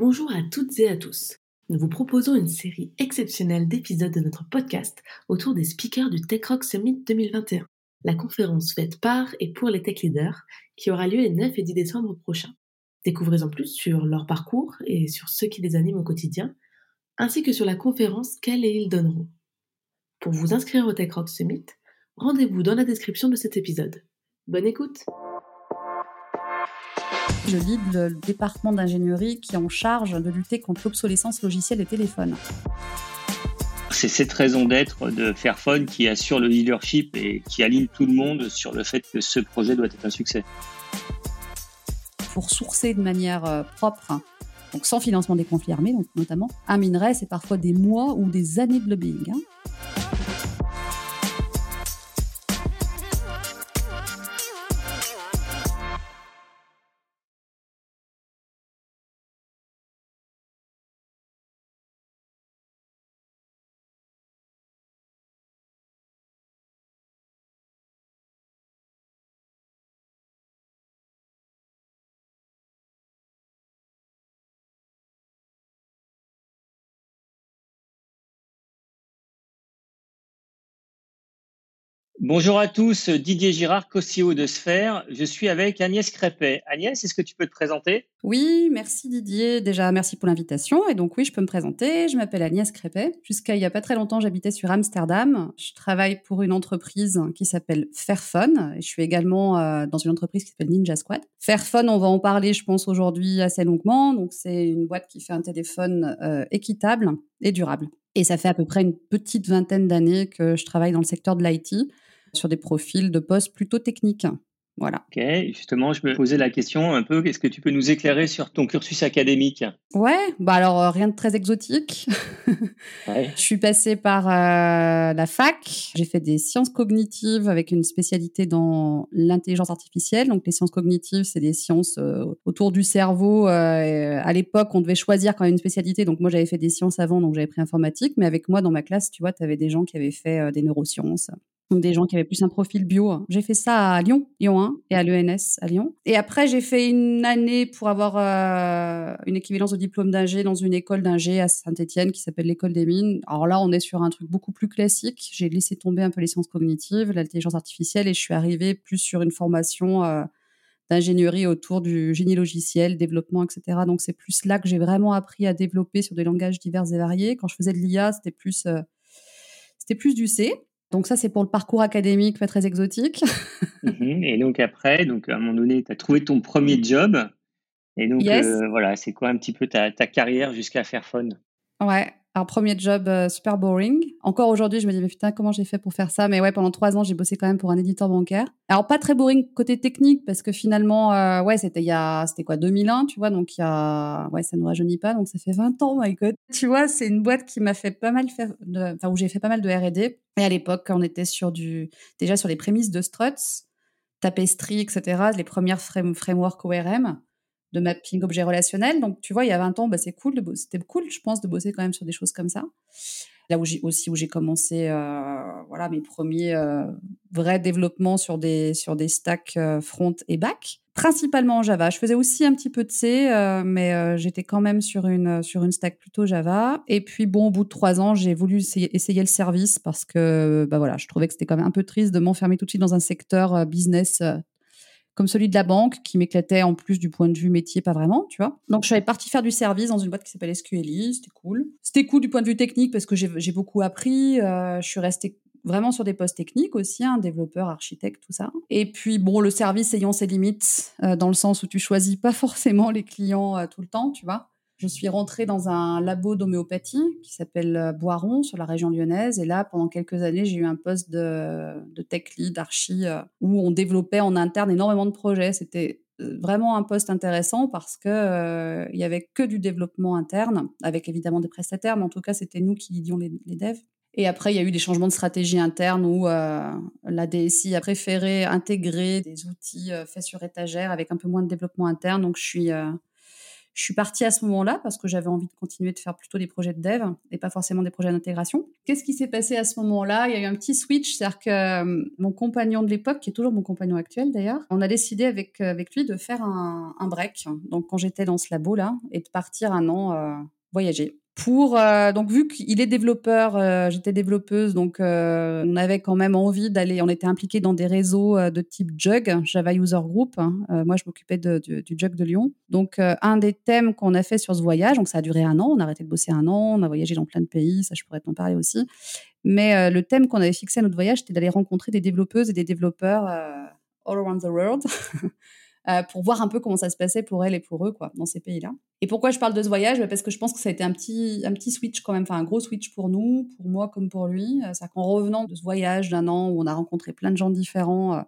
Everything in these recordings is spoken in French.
Bonjour à toutes et à tous. Nous vous proposons une série exceptionnelle d'épisodes de notre podcast autour des speakers du Tech Rock Summit 2021, la conférence faite par et pour les tech leaders qui aura lieu les 9 et 10 décembre prochains. Découvrez en plus sur leur parcours et sur ceux qui les animent au quotidien, ainsi que sur la conférence qu'elles et ils donneront. Pour vous inscrire au Tech Rock Summit, rendez-vous dans la description de cet épisode. Bonne écoute! Je lead le département d'ingénierie qui est en charge de lutter contre l'obsolescence logicielle des téléphones. C'est cette raison d'être de Fairphone qui assure le leadership et qui aligne tout le monde sur le fait que ce projet doit être un succès. Pour sourcer de manière euh, propre, donc sans financement des conflits armés donc notamment, un minerai c'est parfois des mois ou des années de lobbying. Hein. Bonjour à tous, Didier Girard, co-CEO de Sphère. Je suis avec Agnès Crépet. Agnès, est-ce que tu peux te présenter? Oui, merci Didier. Déjà, merci pour l'invitation. Et donc oui, je peux me présenter. Je m'appelle Agnès Crépet. Jusqu'à il n'y a pas très longtemps, j'habitais sur Amsterdam. Je travaille pour une entreprise qui s'appelle Fairphone. Et je suis également euh, dans une entreprise qui s'appelle Ninja Squad. Fairphone, on va en parler, je pense, aujourd'hui assez longuement. Donc c'est une boîte qui fait un téléphone euh, équitable et durable. Et ça fait à peu près une petite vingtaine d'années que je travaille dans le secteur de l'IT sur des profils de postes plutôt techniques. Voilà. Ok, justement, je me posais la question un peu, est-ce que tu peux nous éclairer sur ton cursus académique? Ouais, bah alors euh, rien de très exotique. Je suis passée par euh, la fac, j'ai fait des sciences cognitives avec une spécialité dans l'intelligence artificielle. Donc les sciences cognitives, c'est des sciences euh, autour du cerveau. à l'époque, on devait choisir quand même une spécialité. Donc moi, j'avais fait des sciences avant, donc j'avais pris informatique. Mais avec moi, dans ma classe, tu vois, tu avais des gens qui avaient fait des neurosciences, donc des gens qui avaient plus un profil bio. J'ai fait ça à Lyon, Lyon 1, et à l'ENS à Lyon. Et après, j'ai fait une année pour avoir euh, une équivalence au diplôme d'ingé dans une école d'ingé à Saint-Étienne qui s'appelle l'école des mines. Alors là, on est sur un truc beaucoup plus classique. J'ai laissé tomber un peu les sciences cognitives, l'intelligence artificielle, et je suis arrivée plus sur une formation euh, d'ingénierie autour du génie logiciel, développement, etc. Donc c'est plus là que j'ai vraiment appris à développer sur des langages divers et variés. Quand je faisais de l'IA, c'était plus, euh, c'était plus du C. Donc ça, c'est pour le parcours académique, pas très exotique. Mhm. Et donc après, donc à un moment donné, tu as trouvé ton premier job. Et donc euh, voilà, c'est quoi un petit peu ta, ta carrière jusqu'à Fairphone Ouais, un premier job euh, super boring. Encore aujourd'hui, je me dis, mais putain, comment j'ai fait pour faire ça? Mais ouais, pendant trois ans, j'ai bossé quand même pour un éditeur bancaire. Alors, pas très boring côté technique, parce que finalement, euh, ouais, c'était il y a, c'était quoi, 2001, tu vois, donc il y a, ouais, ça ne rajeunit pas, donc ça fait 20 ans, my god. Tu vois, c'est une boîte qui m'a fait pas mal faire, enfin, où j'ai fait pas mal de R&D. Et à l'époque, on était sur du, déjà sur les prémices de Struts, Tapestry, etc., les premières frameworks ORM de mapping objet relationnel. Donc, tu vois, il y a 20 ans, bah, c'est cool, c'était cool, je pense, de bosser quand même sur des choses comme ça. Là où j'ai aussi où j'ai commencé, euh, voilà, mes premiers euh, vrais développements sur des sur des stacks euh, front et back, principalement en Java. Je faisais aussi un petit peu de C, mais j'étais quand même sur une sur une stack plutôt Java. Et puis bon, au bout de trois ans, j'ai voulu essayer, essayer, le service parce que bah voilà, je trouvais que c'était quand même un peu triste de m'enfermer tout de suite dans un secteur business comme celui de la banque, qui m'éclatait en plus du point de vue métier, pas vraiment, tu vois. Donc, je suis partie faire du service dans une boîte qui s'appelle SQLI, c'était cool. C'était cool du point de vue technique parce que j'ai beaucoup appris, euh, je suis restée vraiment sur des postes techniques aussi, hein, développeur, architecte, tout ça. Et puis, bon, le service ayant ses limites, euh, dans le sens où tu choisis pas forcément les clients euh, tout le temps, tu vois je suis rentrée dans un labo d'homéopathie qui s'appelle euh, Boiron sur la région lyonnaise. Et là, pendant quelques années, j'ai eu un poste de, tech lead, archi, euh, où on développait en interne énormément de projets. C'était euh, vraiment un poste intéressant parce que il y avait que du développement interne, avec évidemment des prestataires, mais en tout cas, c'était nous qui lidions les, devs. Et après, il y a eu des changements de stratégie interne où la DSI a préféré intégrer des outils faits sur étagère avec un peu moins de développement interne. Donc, je suis Je suis partie à ce moment-là parce que j'avais envie de continuer de faire plutôt des projets de dev et pas forcément des projets d'intégration. Qu'est-ce qui s'est passé à ce moment-là? Il y a eu un petit switch, c'est-à-dire que euh, mon compagnon de l'époque, qui est toujours mon compagnon actuel d'ailleurs, on a décidé avec, euh, avec lui de faire un, break, donc quand j'étais dans ce labo-là, et de partir un an euh, voyager euh, donc vu qu'il est développeur, euh, j'étais développeuse, donc euh, on avait quand même envie d'aller, on était impliqué dans des réseaux de type Jug, Java User Group. Hein. moi, je m'occupais du, du, Jug de Lyon. Donc un des thèmes qu'on a fait sur ce voyage, donc ça a duré un an, on a arrêté de bosser un an, on a voyagé dans plein de pays, ça je pourrais t'en parler aussi. Mais le thème qu'on avait fixé à notre voyage, c'était d'aller rencontrer des développeuses et des développeurs all around the world. Euh, pour voir un peu comment ça se passait pour elles et pour eux, quoi, dans ces pays-là. Et pourquoi je parle de ce voyage? Bah, Parce que je pense que ça a été un petit, un petit switch quand même, enfin un gros switch pour nous, pour moi comme pour lui. Euh, c'est qu'en revenant de ce voyage d'un an où on a rencontré plein de gens différents, euh,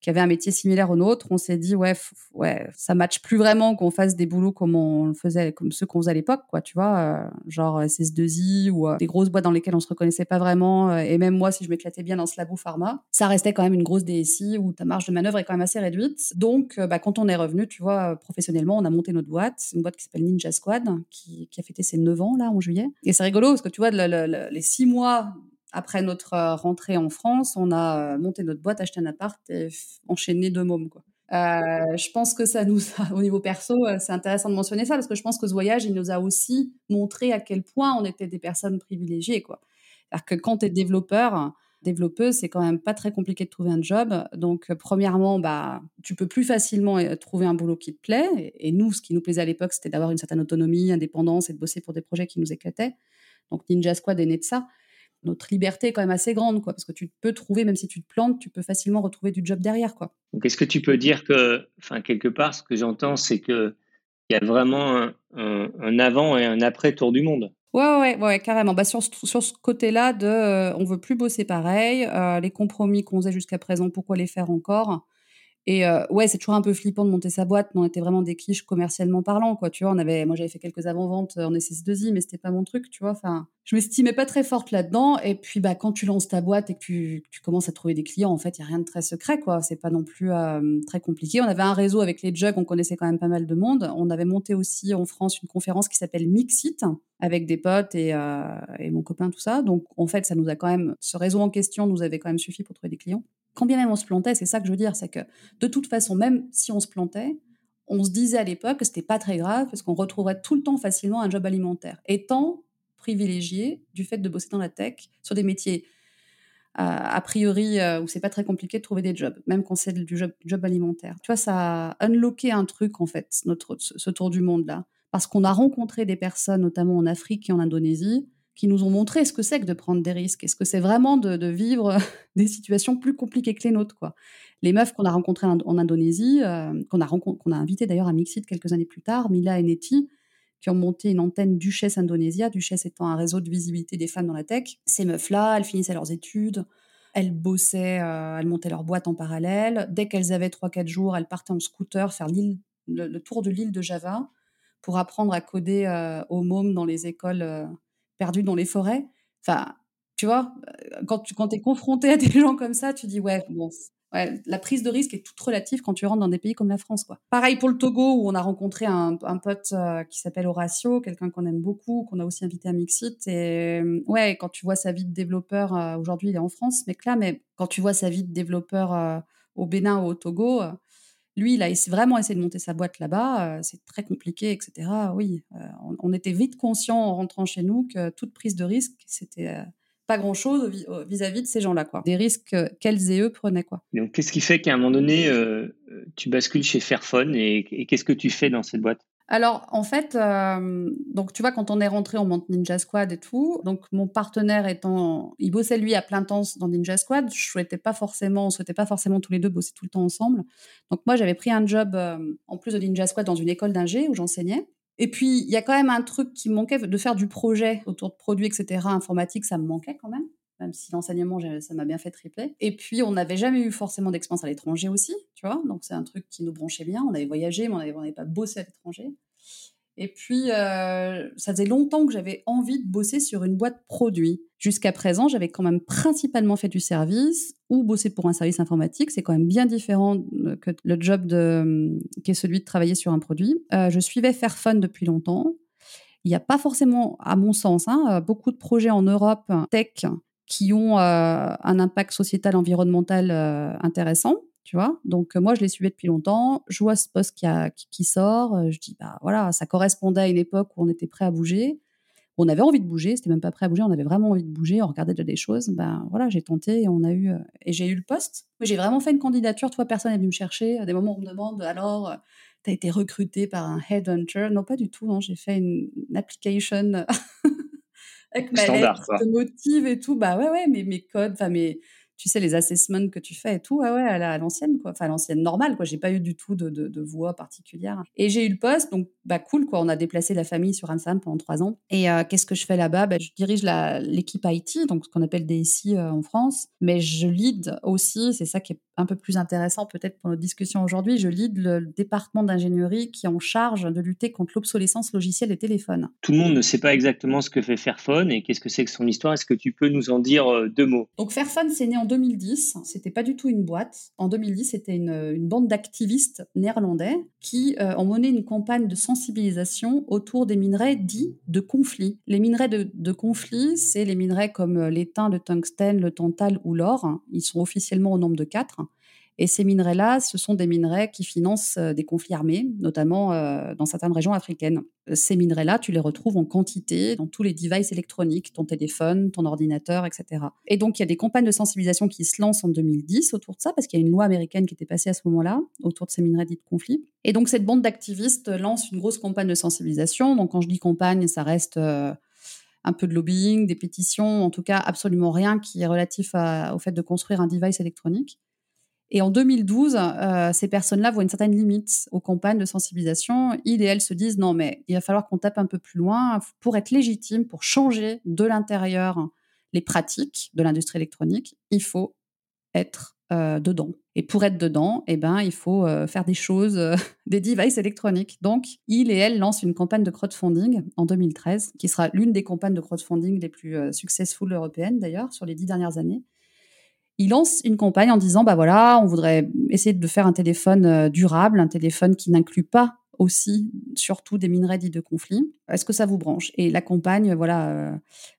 qui avait un métier similaire au nôtre, on s'est dit ouais, ouais, ça matche plus vraiment qu'on fasse des boulots comme on le faisait, comme ceux qu'on faisait à l'époque, quoi, tu vois, euh, genre SS2I ou euh, des grosses boîtes dans lesquelles on se reconnaissait pas vraiment. Euh, et même moi, si je m'éclatais bien dans ce labo pharma, ça restait quand même une grosse DSI où ta marge de manœuvre est quand même assez réduite. Donc, bah, quand on est revenu, tu vois, professionnellement, on a monté notre boîte, une boîte qui s'appelle Ninja Squad, qui, qui, a fêté ses 9 ans là en juillet. Et c'est rigolo parce que tu vois, les six mois après notre euh, rentrée en France, on a euh, monté notre boîte, acheté un appart et enchaîné deux mômes. Euh, je pense que ça nous a, au niveau perso, c'est intéressant de mentionner ça parce que je pense que ce voyage, il nous a aussi montré à quel point on était des personnes privilégiées. Quoi. Que quand tu es développeur, développeuse, c'est quand même pas très compliqué de trouver un job. Donc, premièrement, bah, tu peux plus facilement trouver un boulot qui te plaît. Et nous, ce qui nous plaisait à l'époque, c'était d'avoir une certaine autonomie, indépendance et de bosser pour des projets qui nous éclataient. Donc, Ninja Squad est né de ça notre liberté est quand même assez grande, quoi, parce que tu peux trouver, même si tu te plantes, tu peux facilement retrouver du job derrière, quoi. Donc, est-ce que tu peux dire que, enfin, quelque part, ce que j'entends, c'est que il y a vraiment un, avant et un après tour du monde. Ouais, ouais, ouais, carrément. Bah, sur, sur ce côté-là de, euh, on veut plus bosser pareil, euh, les compromis qu'on faisait jusqu'à présent, pourquoi les faire encore? Et euh, ouais, c'est toujours un peu flippant de monter sa boîte, mais on était vraiment des quiches commercialement parlant, quoi. Tu vois, on avait, moi j'avais fait quelques avant-ventes en SS2I, mais c'était pas mon truc, tu vois. Enfin, je m'estimais pas très forte là-dedans. Et puis, bah, quand tu lances ta boîte et que tu, commences à trouver des clients, en fait, il y a rien de très secret, quoi. C'est pas non plus euh, très compliqué. On avait un réseau avec les jugs, on connaissait quand même pas mal de monde. On avait monté aussi en France une conférence qui s'appelle Mixit avec des potes et, euh, et mon copain, tout ça. Donc, en fait, ça nous a quand même, ce réseau en question nous avait quand même suffi pour trouver des clients quand bien même on se plantait, c'est ça que je veux dire, c'est que de toute façon, même si on se plantait, on se disait à l'époque que c'était pas très grave parce qu'on retrouverait tout le temps facilement un job alimentaire, étant privilégié du fait de bosser dans la tech sur des métiers euh, a priori euh, où c'est pas très compliqué de trouver des jobs, même quand c'est du job, alimentaire. Tu vois, ça a unlocké un truc en fait, notre ce tour du monde là, parce qu'on a rencontré des personnes, notamment en Afrique et en Indonésie, qui nous ont montré ce que c'est que de prendre des risques. Est-ce que c'est vraiment de, vivre des situations plus compliquées que les nôtres quoi. Les meufs qu'on a rencontrées en, Indonésie, euh, qu'on a, qu'on a invitées d'ailleurs à Mixit quelques années plus tard, Mila et Neti, qui ont monté une antenne Duchesse Indonésia, Duchesse étant un réseau de visibilité des femmes dans la tech. Ces meufs-là, elles finissaient leurs études, elles bossaient, euh, elles montaient leur boîte en parallèle. Dès qu'elles avaient 3-4 jours, elles partaient en scooter faire le, tour de l'île de Java pour apprendre à coder euh, aux mômes dans les écoles perdu dans les forêts. Enfin, tu vois, euh, quand tu quand es confronté à des gens comme ça, tu dis ouais, bon, la prise de risque est toute relative quand tu rentres dans des pays comme la France, quoi. Pareil pour le Togo où on a rencontré un, pote euh, qui s'appelle Horacio, quelqu'un qu'on aime beaucoup, qu'on a aussi invité à Mixit. Et euh, ouais, quand tu vois sa vie de développeur, aujourd'hui il est en France, mais là, mais quand tu vois sa vie de développeur au Bénin ou au Togo lui, il a vraiment essayé de monter sa boîte là-bas. Euh, c'est très compliqué, etc. Oui, euh, on, était vite conscient en rentrant chez nous que toute prise de risque, c'était euh, pas grand-chose vis-à-vis de ces gens-là, quoi. Des risques qu'elles et eux prenaient, quoi. Donc, qu'est-ce qui fait qu'à un moment donné, tu bascules chez Fairphone et qu'est-ce que tu fais dans cette boîte? Alors, en fait, euh, donc tu vois, quand on est rentré, on monte Ninja Squad et tout. Donc, mon partenaire étant, il bossait lui à plein temps dans Ninja Squad. Je souhaitais pas forcément, on souhaitait pas forcément tous les deux bosser tout le temps ensemble. Donc, moi, j'avais pris un job euh, en plus de Ninja Squad dans une école d'ingé où j'enseignais. Et puis, il y a quand même un truc qui me manquait de faire du projet autour de produits, etc. Informatique, ça me manquait quand même même si l'enseignement, ça m'a bien fait tripler. Et puis, on n'avait jamais eu forcément d'expérience à l'étranger aussi, tu vois. Donc, c'est un truc qui nous branchait bien. On avait voyagé, mais on n'avait pas bossé à l'étranger. Et puis, euh, ça faisait longtemps que j'avais envie de bosser sur une boîte produit. Jusqu'à présent, j'avais quand même principalement fait du service ou bossé pour un service informatique. C'est quand même bien différent euh, que le job de, qui est celui de travailler sur un produit. Euh, je suivais Fairphone depuis longtemps. Il n'y a pas forcément, à mon sens, hein, beaucoup de projets en Europe tech qui ont un impact sociétal, environnemental intéressant tu vois? Donc moi, je les suivais depuis longtemps. Je vois ce poste qui, a, qui, sort. Je dis, bah voilà, ça correspondait à une époque où on était prêt à bouger. On avait envie de bouger, c'était même pas prêt à bouger, on avait vraiment envie de bouger, on regardait déjà des choses. Ben voilà, j'ai tenté et on a eu et j'ai eu le poste. Mais j'ai vraiment fait une candidature. Toi, personne n'est venu me chercher. À des moments, on me demande alors, tu as été recruté par un headhunter? Non, pas du tout. Non, j'ai fait une, application avec ma lettre de motive et tout. Bah ouais, ouais, mais mes codes, enfin mes tu sais, les assessments que tu fais et tout, ouais, à l'ancienne, quoi. Enfin, à l'ancienne normale, quoi. J'ai pas eu du tout de, de, voix particulière. Et j'ai eu le poste, donc, bah, cool, quoi. On a déplacé la famille sur Ansam pendant trois ans. Et euh, qu'est-ce que je fais là-bas? Bah, Je dirige l'équipe IT, donc ce qu'on appelle DSI euh, en France. Mais je lead aussi, c'est ça qui est un peu plus intéressant peut-être pour notre discussion aujourd'hui, je lead le département d'ingénierie qui est en charge de lutter contre l'obsolescence logicielle des téléphones. Tout le monde ne sait pas exactement ce que fait Fairphone et qu'est-ce que c'est que son histoire. Est-ce que tu peux nous en dire euh, deux mots? Donc Fairphone, c'est né en 2010. C'était pas du tout une boîte. En 2010, c'était une, bande d'activistes néerlandais qui euh, ont mené une campagne de sensibilisation autour des minerais dits de conflit. Les minerais de, de conflit, c'est les minerais comme euh, l'étain, le tungstène, le tantal ou l'or. Ils sont officiellement au nombre de quatre. Et ces minerais-là, ce sont des minerais qui financent euh, des conflits armés, notamment euh, dans certaines régions africaines. Euh, ces minerais-là, tu les retrouves en quantité dans tous les devices électroniques, ton téléphone, ton ordinateur, etc. Et donc, il y a des campagnes de sensibilisation qui se lancent en 2010 autour de ça, parce qu'il y a une loi américaine qui était passée à ce moment-là, autour de ces minerais dits de conflit. Et donc, cette bande d'activistes lance une grosse campagne de sensibilisation. Donc, quand je dis campagne, ça reste... un peu de lobbying, des pétitions, en tout cas absolument rien qui est relatif au fait de construire un device électronique. Et en 2012, euh, ces personnes-là voient une certaine limite aux campagnes de sensibilisation. Ils et elles se disent non, mais il va falloir qu'on tape un peu plus loin pour être légitime, pour changer de l'intérieur les pratiques de l'industrie électronique. Il faut être euh, dedans. Et pour être dedans, eh ben, il faut euh, faire des choses, des devices électroniques. Donc, ils et elles lancent une campagne de crowdfunding en 2013, qui sera l'une des campagnes de crowdfunding les plus successful européennes d'ailleurs sur les dix dernières années il lance une campagne en disant bah voilà, on voudrait essayer de faire un téléphone euh, durable, un téléphone qui n'inclut pas aussi surtout des minerais dits de conflit. Est-ce que ça vous branche? Et la campagne voilà euh,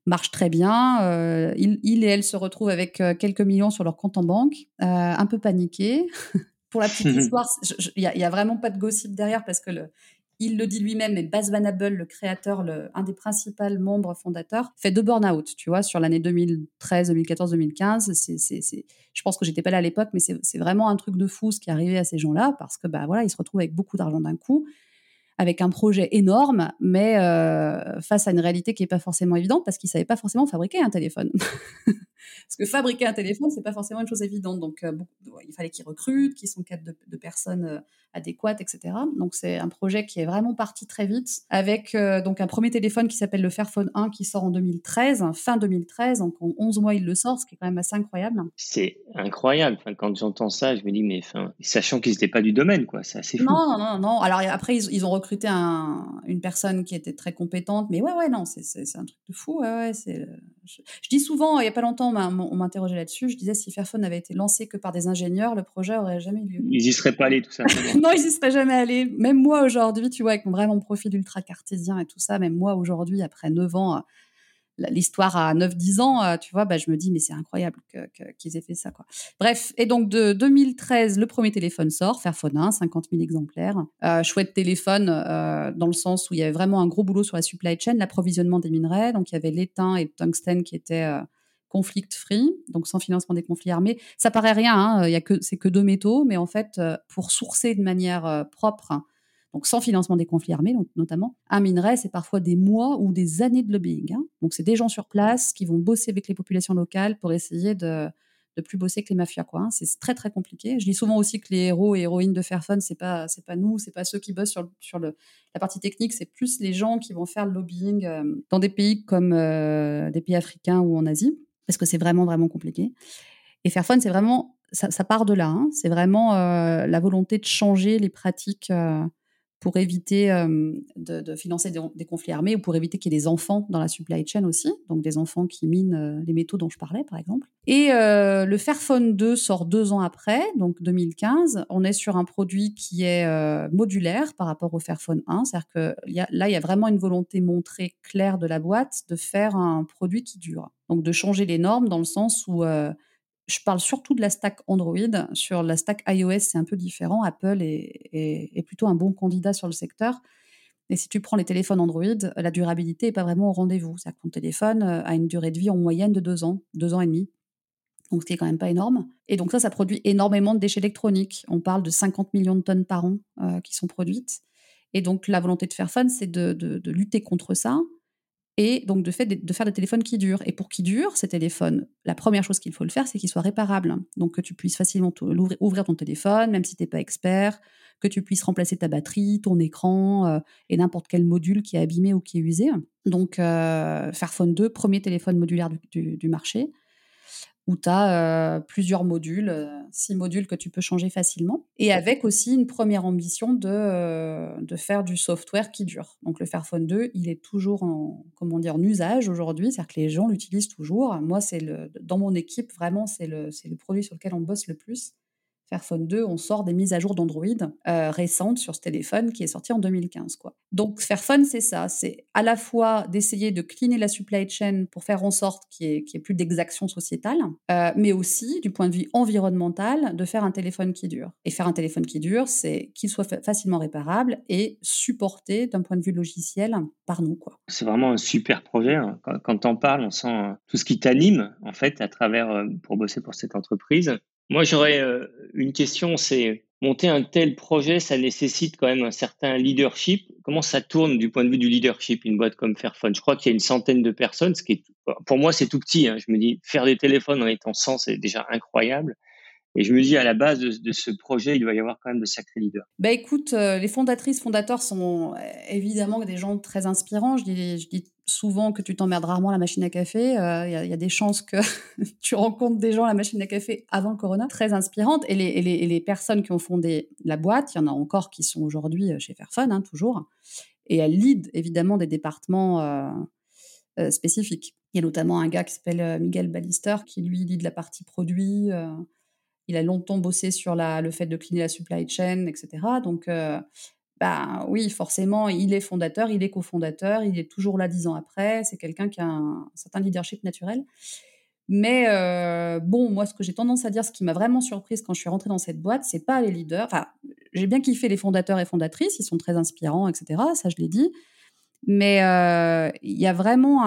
marche très bien. Euh, il, et elle se retrouvent avec quelques millions sur leur compte en banque, un peu paniqués. Pour la petite histoire, il y, a vraiment pas de gossip derrière parce que le, il le dit lui-même, mais Baz Van Abel, le créateur, un des principaux membres fondateurs, fait deux burn-out, tu vois, sur l'année 2013, 2014, 2015. C'est, je pense que j'étais pas là à l'époque, mais c'est, vraiment un truc de fou ce qui est arrivé à ces gens-là, parce que, bah voilà, ils se retrouvent avec beaucoup d'argent d'un coup, avec un projet énorme, mais euh, face à une réalité qui n'est pas forcément évidente, parce qu'ils ne savaient pas forcément fabriquer un téléphone. Parce que fabriquer un téléphone, c'est pas forcément une chose évidente. Donc, euh, il fallait qu'ils recrutent, qu'ils sont quatre de, personnes adéquates, etc. Donc, c'est un projet qui est vraiment parti très vite, avec euh, donc un premier téléphone qui s'appelle le Fairphone 1 qui sort en 2013, fin 2013. Donc, en 11 mois, il le sort, ce qui est quand même assez incroyable. C'est incroyable. Enfin, quand j'entends ça, je me dis, mais enfin, sachant qu'ils n'étaient pas du domaine, quoi, c'est assez fou. Non, non, non. Alors, après, ils, ont recruté un, une personne qui était très compétente, mais ouais, ouais, non, c'est un truc de fou. Ouais, ouais, c'est je, dis souvent, il n'y a pas longtemps, on m'interrogeait là-dessus, je disais si Fairphone avait été lancé que par des ingénieurs, le projet aurait jamais eu lieu. Ils n'y seraient pas allés, tout ça. Non, ils n'y seraient jamais allés. Même moi aujourd'hui, tu vois, avec mon, vraiment profil ultra cartésien et tout ça, même moi aujourd'hui, après 9 ans, l'histoire à 9-10 ans, euh, tu vois, bah, je me dis, mais c'est incroyable qu'ils aient fait ça. Quoi. Bref, et donc de 2013, le premier téléphone sort, Fairphone 1, 50 000 exemplaires. Euh, chouette téléphone euh, dans le sens où il y avait vraiment un gros boulot sur la supply chain, l'approvisionnement des minerais. Donc il y avait l'étain et le tungstène qui étaient conflict free, donc sans financement des conflits armés. Ça paraît rien, hein, y a que c'est que deux métaux, mais en fait, pour sourcer de manière propre donc sans financement des conflits armés notamment. Un minerai, c'est parfois des mois ou des années de lobbying. Hein. Donc c'est des gens sur place qui vont bosser avec les populations locales pour essayer de de plus bosser que les mafias quoi. Hein. C'est très très compliqué. Je dis souvent aussi que les héros et héroïnes de Fairphone, c'est pas c'est pas nous, c'est pas ceux qui bossent sur, sur le, la partie technique, c'est plus les gens qui vont faire le lobbying euh, dans des pays comme euh, des pays africains ou en Asie, parce que c'est vraiment vraiment compliqué. Et Fairphone, c'est vraiment ça, part de là. Hein. C'est vraiment euh, la volonté de changer les pratiques pour éviter euh, de, financer des, conflits armés ou pour éviter qu'il y ait des enfants dans la supply chain aussi, donc des enfants qui minent euh, les métaux dont je parlais par exemple. Et euh, le Fairphone 2 sort deux ans après, donc 2015. On est sur un produit qui est modulaire par rapport au Fairphone 1, c'est-à-dire que là il y a vraiment une volonté montrée claire de la boîte de faire un produit qui dure, donc de changer les normes dans le sens où je parle surtout de la stack Android. Sur la stack iOS, c'est un peu différent. Apple est, plutôt un bon candidat sur le secteur. Et si tu prends les téléphones Android, la durabilité n'est pas vraiment au rendez-vous. C'est-à-dire que ton téléphone euh, a une durée de vie en moyenne de deux ans, deux ans et demi. Donc, ce qui est quand même pas énorme. Et donc, ça, ça produit énormément de déchets électroniques. On parle de 50 millions de tonnes par an euh, qui sont produites. Et donc, la volonté de Fairphone, c'est de, lutter contre ça et donc de, fait, de faire des téléphones qui durent. Et pour qu'ils durent, ces téléphones, la première chose qu'il faut le faire, c'est qu'ils soient réparables. Donc que tu puisses facilement ouvrir ton téléphone, même si tu n'es pas expert, que tu puisses remplacer ta batterie, ton écran euh, et n'importe quel module qui est abîmé ou qui est usé. Donc euh, Fairphone 2, premier téléphone modulaire du marché où tu as euh, plusieurs modules, six modules que tu peux changer facilement, et avec aussi une première ambition de, euh, de faire du software qui dure. Donc le Fairphone 2, il est toujours en, comment dire, en usage aujourd'hui, c'est-à-dire que les gens l'utilisent toujours. Moi, c'est le, dans mon équipe, vraiment, c'est le, le produit sur lequel on bosse le plus. Fairphone 2, on sort des mises à jour d'Android euh, récentes sur ce téléphone qui est sorti en 2015. Quoi. Donc Fairphone, c'est ça, c'est à la fois d'essayer de cleaner la supply chain pour faire en sorte qu'il n'y ait, plus d'exactions sociétales, euh, mais aussi du point de vue environnemental, de faire un téléphone qui dure. Et faire un téléphone qui dure, c'est qu'il soit facilement réparable et supporté d'un point de vue logiciel par nous. C'est vraiment un super projet. Hein. Quand, quand on parle, on sent euh, tout ce qui t'anime en fait à travers pour bosser pour cette entreprise. Moi, j'aurais euh, une question, c'est monter un tel projet, ça nécessite quand même un certain leadership. Comment ça tourne du point de vue du leadership, une boîte comme Fairphone? Je crois qu'il y a une centaine de personnes, ce qui est, pour moi, c'est tout petit. Hein. Je me dis, faire des téléphones en étant 100, c'est déjà incroyable. Et je me dis, à la base de, ce projet, il doit y avoir quand même de sacrés leaders. Bah écoute, euh, les fondatrices, fondateurs sont euh, évidemment des gens très inspirants. Je dis, je dis souvent que tu t'emmerdes rarement à la machine à café. Euh, il y, a des chances que tu rencontres des gens à la machine à café avant le corona. Très inspirantes. Et les, personnes qui ont fondé la boîte, il y en a encore qui sont aujourd'hui chez Fairphone, hein, toujours. Et elles lead évidemment des départements spécifiques. Il y a notamment un gars qui s'appelle Miguel Ballister qui lui lead la partie produit. Il a longtemps bossé sur la, le fait de cleaner la supply chain, etc. Donc, euh, bah, oui, forcément, il est fondateur, il est cofondateur, il est toujours là dix ans après. C'est quelqu'un qui a un, certain leadership naturel. Mais euh, bon, moi, ce que j'ai tendance à dire, ce qui m'a vraiment surprise quand je suis rentrée dans cette boîte, c'est pas les leaders. Enfin, j'ai bien kiffé les fondateurs et fondatrices, ils sont très inspirants, etc. Ça, je l'ai dit. Mais euh, il y a vraiment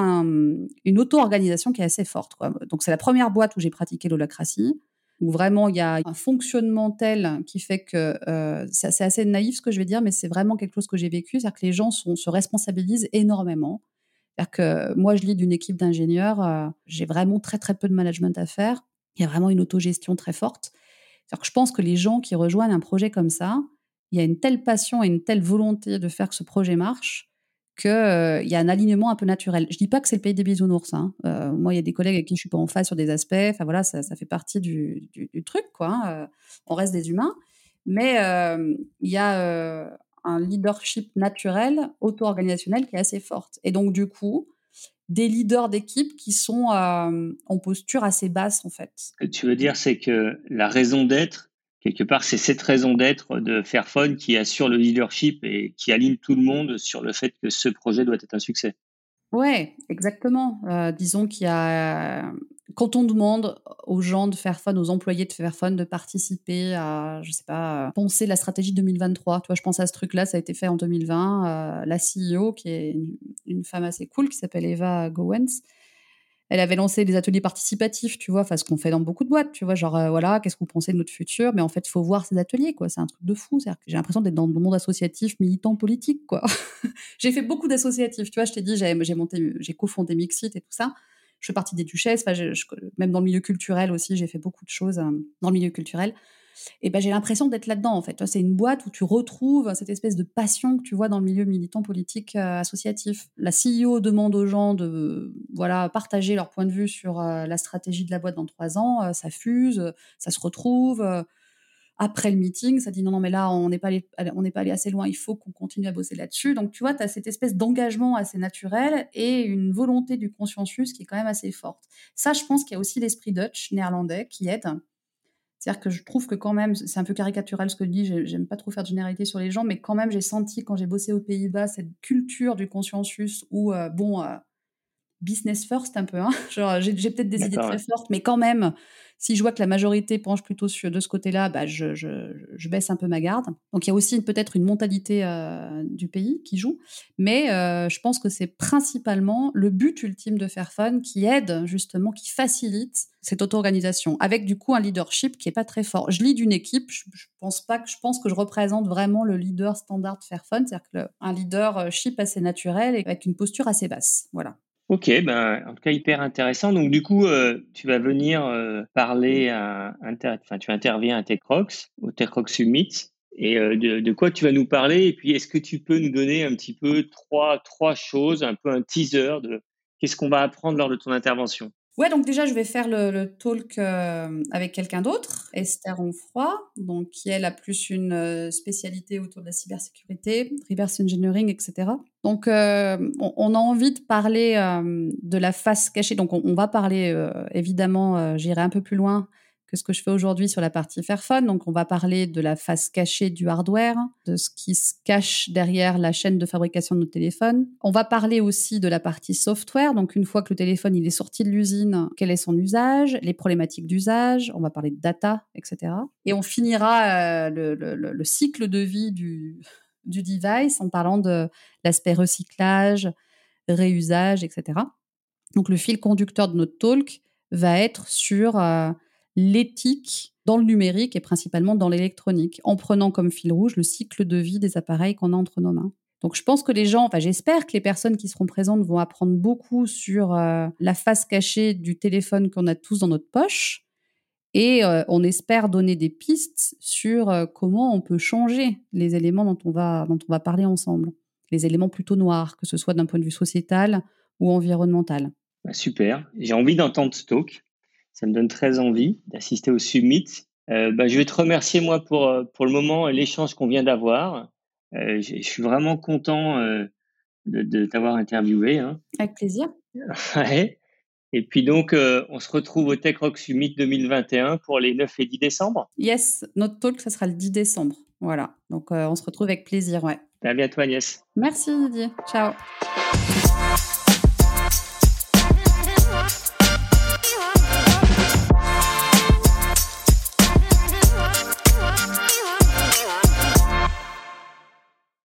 une auto-organisation qui est assez forte. Quoi. Donc, c'est la première boîte où j'ai pratiqué l'holacratie où vraiment il y a un fonctionnement tel qui fait que euh, c'est assez naïf ce que je vais dire, mais c'est vraiment quelque chose que j'ai vécu, c'est-à-dire que les gens se responsabilisent énormément. C'est-à-dire que moi, je lis d'une équipe d'ingénieurs, euh, j'ai vraiment très très peu de management à faire. Il y a vraiment une autogestion très forte. C'est-à-dire que je pense que les gens qui rejoignent un projet comme ça, il y a une telle passion et une telle volonté de faire que ce projet marche qu'il euh, y a un alignement un peu naturel. Je dis pas que c'est le pays des bisounours. Hein. Euh, moi, il y a des collègues avec qui je suis pas en phase sur des aspects. Enfin voilà, ça, fait partie du, truc, quoi. Hein. Euh, on reste des humains, mais il y a un leadership naturel, auto-organisationnel qui est assez forte. Et donc du coup, des leaders d'équipe qui sont en posture assez basse en fait. Ce que tu veux dire, c'est que la raison d'être quelque part, c'est cette raison d'être de Fairphone qui assure le leadership et qui aligne tout le monde sur le fait que ce projet doit être un succès. Ouais, exactement. Euh, disons qu'il y a quand on demande aux gens de Fairphone, aux employés de Fairphone de participer à, je sais pas, penser la stratégie 2023. Tu vois, je pense à ce truc-là, ça a été fait en 2020. Euh, la CEO, qui est une, une, femme assez cool, qui s'appelle Eva Gowens, elle avait lancé des ateliers participatifs, tu vois, enfin ce qu'on fait dans beaucoup de boîtes, tu vois, genre euh, voilà, qu'est-ce que vous pensez de notre futur Mais en fait, faut voir ces ateliers, quoi. C'est un truc de fou. j'ai l'impression d'être dans le monde associatif, militant, politique, quoi. j'ai fait beaucoup d'associatifs, tu vois. Je t'ai dit, j'ai monté, j'ai cofondé Mixit et tout ça. Je fais partie des Duchesses, même dans le milieu culturel aussi, j'ai fait beaucoup de choses euh, dans le milieu culturel et ben j'ai l'impression d'être là-dedans en fait. C'est une boîte où tu retrouves cette espèce de passion que tu vois dans le milieu militant politique euh, associatif. La CEO demande aux gens de voilà partager leur point de vue sur euh, la stratégie de la boîte dans trois ans. Euh, ça fuse, ça se retrouve. après le meeting, ça dit non, non, mais là, on n'est pas, allé, pas allé assez loin, il faut qu'on continue à bosser là-dessus. Donc, tu vois, tu as cette espèce d'engagement assez naturel et une volonté du consciencius qui est quand même assez forte. Ça, je pense qu'il y a aussi l'esprit Dutch, néerlandais, qui aide. C'est-à-dire que je trouve que quand même, c'est un peu caricatural ce que je dis, j'aime pas trop faire de généralité sur les gens, mais quand même, j'ai senti quand j'ai bossé aux Pays-Bas cette culture du consciencius où, euh, bon, euh, business first un peu, hein. genre j'ai peut-être des idées très fortes, mais quand même, si je vois que la majorité penche plutôt sur, de ce côté-là, bah, je, baisse un peu ma garde. Donc il y a aussi peut-être une mentalité euh, du pays qui joue, mais euh, je pense que c'est principalement le but ultime de Fairphone qui aide justement, qui facilite cette auto-organisation, avec du coup un leadership qui est pas très fort. Je lis d'une équipe, je, pense pas que je pense que je représente vraiment le leader standard Fairphone, c'est-à-dire un leadership assez naturel et avec une posture assez basse. Voilà. Ok, ben, en tout cas hyper intéressant. Donc du coup, euh, tu vas venir euh, parler à, enfin tu interviens à TechRox, au TechRox Summit. Et euh, de, de, quoi tu vas nous parler? Et puis, est-ce que tu peux nous donner un petit peu trois, trois choses, un peu un teaser de qu'est-ce qu'on va apprendre lors de ton intervention? Ouais, donc déjà, je vais faire le, talk euh, avec quelqu'un d'autre, Esther Onfroy, donc qui elle a plus une euh, spécialité autour de la cybersécurité, reverse engineering, etc. Donc, euh, on, a envie de parler de la face cachée. Donc, on, on va parler évidemment, j'irai un peu plus loin ce que je fais aujourd'hui sur la partie Fairphone. Donc, on va parler de la face cachée du hardware, de ce qui se cache derrière la chaîne de fabrication de nos téléphones. On va parler aussi de la partie software. Donc, une fois que le téléphone il est sorti de l'usine, quel est son usage, les problématiques d'usage. On va parler de data, etc. Et on finira euh, le, cycle de vie du, du device en parlant de l'aspect recyclage, réusage, etc. Donc, le fil conducteur de notre talk va être sur euh, l'éthique dans le numérique et principalement dans l'électronique, en prenant comme fil rouge le cycle de vie des appareils qu'on a entre nos mains. Donc je pense que les gens, enfin j'espère que les personnes qui seront présentes vont apprendre beaucoup sur euh, la face cachée du téléphone qu'on a tous dans notre poche. Et euh, on espère donner des pistes sur euh, comment on peut changer les éléments dont on, va, dont on va parler ensemble. Les éléments plutôt noirs, que ce soit d'un point de vue sociétal ou environnemental. Bah, super. J'ai envie d'entendre ce talk ça me donne très envie d'assister au summit. Euh, bah, je vais te remercier moi pour euh, pour le moment l'échange qu'on vient d'avoir. Euh, je suis vraiment content euh, de, de t'avoir interviewé. Hein. Avec plaisir. ouais. Et puis donc, on se retrouve au Tech Rock Summit 2021 pour les 9 et 10 décembre. Yes, notre talk, ça sera le 10 décembre. Voilà. Donc, on se retrouve avec plaisir, ouais. À bientôt, Agnès. Merci, Didier. Ciao.